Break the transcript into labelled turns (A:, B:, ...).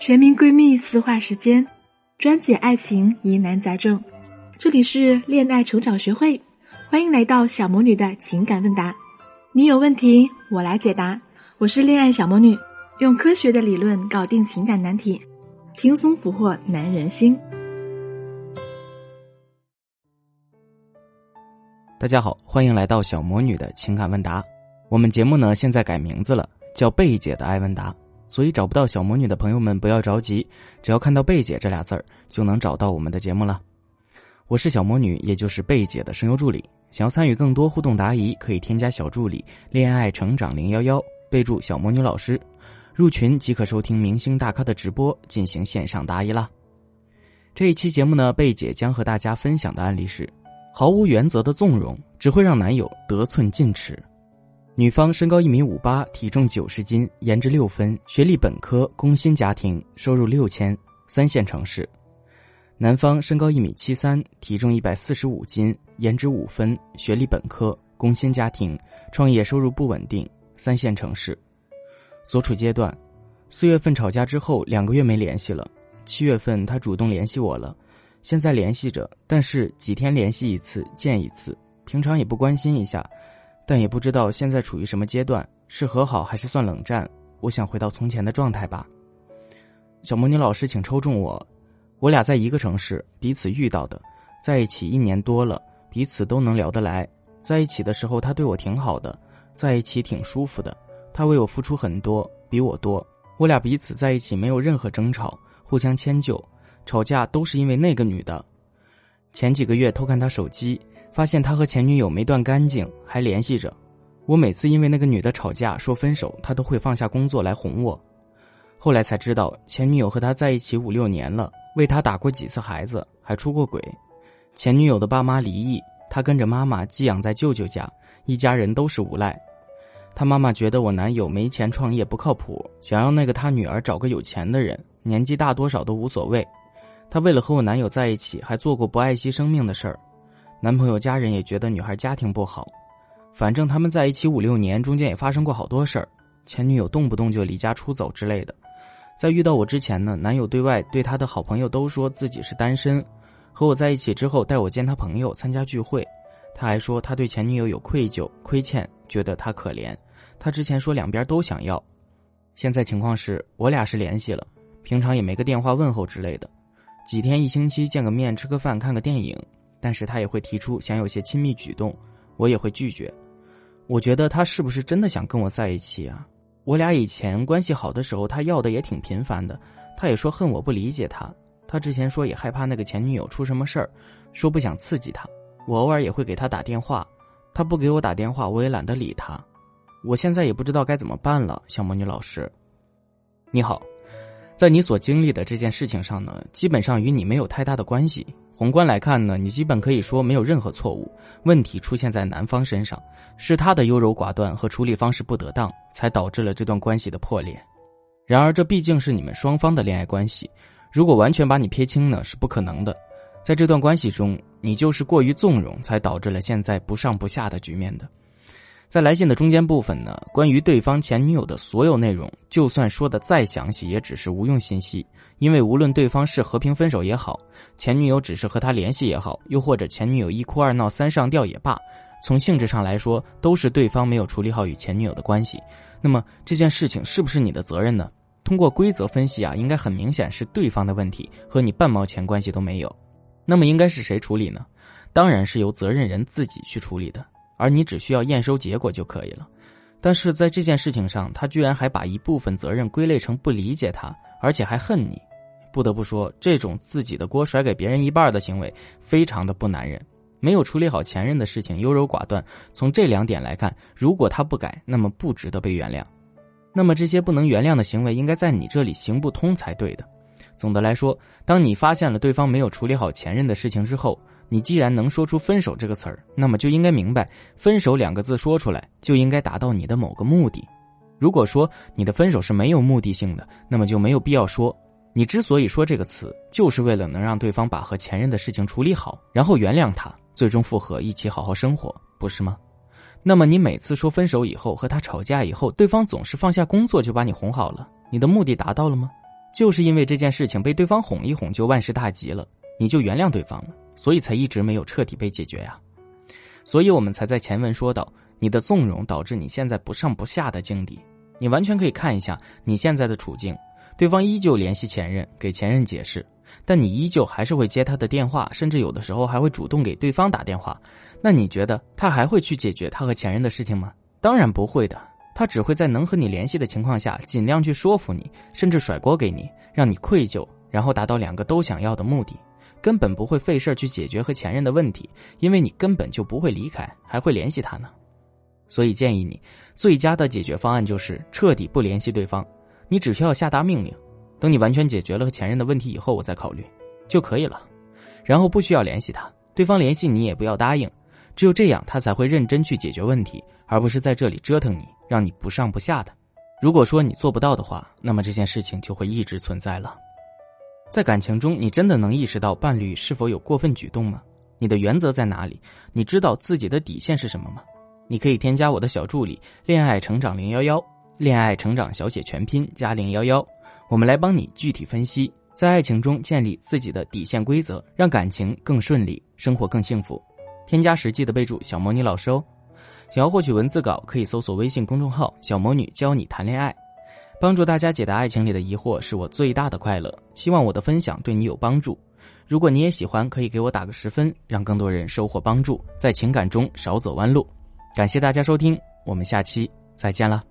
A: 全民闺蜜私话时间，专解爱情疑难杂症。这里是恋爱成长学会，欢迎来到小魔女的情感问答。你有问题，我来解答。我是恋爱小魔女，用科学的理论搞定情感难题，轻松俘获男人心。
B: 大家好，欢迎来到小魔女的情感问答。我们节目呢现在改名字了，叫贝姐的爱问答。所以找不到小魔女的朋友们不要着急，只要看到“贝姐”这俩字儿，就能找到我们的节目了。我是小魔女，也就是贝姐的声优助理。想要参与更多互动答疑，可以添加小助理“恋爱成长零幺幺”，备注“小魔女老师”，入群即可收听明星大咖的直播，进行线上答疑啦。这一期节目呢，贝姐将和大家分享的案例是：毫无原则的纵容，只会让男友得寸进尺。女方身高一米五八，体重九十斤，颜值六分，学历本科，工薪家庭，收入六千，三线城市。男方身高一米七三，体重一百四十五斤，颜值五分，学历本科，工薪家庭，创业收入不稳定，三线城市。所处阶段：四月份吵架之后两个月没联系了，七月份他主动联系我了，现在联系着，但是几天联系一次，见一次，平常也不关心一下。但也不知道现在处于什么阶段，是和好还是算冷战？我想回到从前的状态吧。小魔女老师，请抽中我。我俩在一个城市，彼此遇到的，在一起一年多了，彼此都能聊得来。在一起的时候，他对我挺好的，在一起挺舒服的。他为我付出很多，比我多。我俩彼此在一起没有任何争吵，互相迁就，吵架都是因为那个女的。前几个月偷看他手机。发现他和前女友没断干净，还联系着。我每次因为那个女的吵架说分手，他都会放下工作来哄我。后来才知道，前女友和他在一起五六年了，为他打过几次孩子，还出过轨。前女友的爸妈离异，他跟着妈妈寄养在舅舅家，一家人都是无赖。他妈妈觉得我男友没钱创业不靠谱，想要那个他女儿找个有钱的人，年纪大多少都无所谓。他为了和我男友在一起，还做过不爱惜生命的事儿。男朋友家人也觉得女孩家庭不好，反正他们在一起五六年，中间也发生过好多事儿。前女友动不动就离家出走之类的。在遇到我之前呢，男友对外对他的好朋友都说自己是单身。和我在一起之后，带我见他朋友参加聚会，他还说他对前女友有愧疚、亏欠，觉得她可怜。他之前说两边都想要，现在情况是我俩是联系了，平常也没个电话问候之类的，几天一星期见个面，吃个饭，看个电影。但是他也会提出想有些亲密举动，我也会拒绝。我觉得他是不是真的想跟我在一起啊？我俩以前关系好的时候，他要的也挺频繁的。他也说恨我不理解他。他之前说也害怕那个前女友出什么事儿，说不想刺激他。我偶尔也会给他打电话，他不给我打电话，我也懒得理他。我现在也不知道该怎么办了，小魔女老师。你好，在你所经历的这件事情上呢，基本上与你没有太大的关系。宏观来看呢，你基本可以说没有任何错误，问题出现在男方身上，是他的优柔寡断和处理方式不得当，才导致了这段关系的破裂。然而，这毕竟是你们双方的恋爱关系，如果完全把你撇清呢，是不可能的。在这段关系中，你就是过于纵容，才导致了现在不上不下的局面的。在来信的中间部分呢，关于对方前女友的所有内容，就算说的再详细，也只是无用信息。因为无论对方是和平分手也好，前女友只是和他联系也好，又或者前女友一哭二闹三上吊也罢，从性质上来说，都是对方没有处理好与前女友的关系。那么这件事情是不是你的责任呢？通过规则分析啊，应该很明显是对方的问题，和你半毛钱关系都没有。那么应该是谁处理呢？当然是由责任人自己去处理的。而你只需要验收结果就可以了，但是在这件事情上，他居然还把一部分责任归类成不理解他，而且还恨你。不得不说，这种自己的锅甩给别人一半的行为，非常的不男人。没有处理好前任的事情，优柔寡断。从这两点来看，如果他不改，那么不值得被原谅。那么这些不能原谅的行为，应该在你这里行不通才对的。总的来说，当你发现了对方没有处理好前任的事情之后，你既然能说出“分手”这个词儿，那么就应该明白，“分手”两个字说出来就应该达到你的某个目的。如果说你的分手是没有目的性的，那么就没有必要说。你之所以说这个词，就是为了能让对方把和前任的事情处理好，然后原谅他，最终复合，一起好好生活，不是吗？那么你每次说分手以后和他吵架以后，对方总是放下工作就把你哄好了，你的目的达到了吗？就是因为这件事情被对方哄一哄就万事大吉了，你就原谅对方了，所以才一直没有彻底被解决呀。所以我们才在前文说到，你的纵容导致你现在不上不下的境地。你完全可以看一下你现在的处境，对方依旧联系前任，给前任解释，但你依旧还是会接他的电话，甚至有的时候还会主动给对方打电话。那你觉得他还会去解决他和前任的事情吗？当然不会的，他只会在能和你联系的情况下，尽量去说服你，甚至甩锅给你，让你愧疚，然后达到两个都想要的目的，根本不会费事去解决和前任的问题，因为你根本就不会离开，还会联系他呢。所以建议你，最佳的解决方案就是彻底不联系对方。你只需要下达命令，等你完全解决了和前任的问题以后，我再考虑就可以了。然后不需要联系他，对方联系你也不要答应，只有这样他才会认真去解决问题，而不是在这里折腾你，让你不上不下的。如果说你做不到的话，那么这件事情就会一直存在了。在感情中，你真的能意识到伴侣是否有过分举动吗？你的原则在哪里？你知道自己的底线是什么吗？你可以添加我的小助理“恋爱成长零幺幺”，恋爱成长小写全拼加零幺幺，我们来帮你具体分析，在爱情中建立自己的底线规则，让感情更顺利，生活更幸福。添加实际的备注“小魔女老师”哦。想要获取文字稿，可以搜索微信公众号“小魔女教你谈恋爱”，帮助大家解答爱情里的疑惑是我最大的快乐。希望我的分享对你有帮助。如果你也喜欢，可以给我打个十分，让更多人收获帮助，在情感中少走弯路。感谢大家收听，我们下期再见了。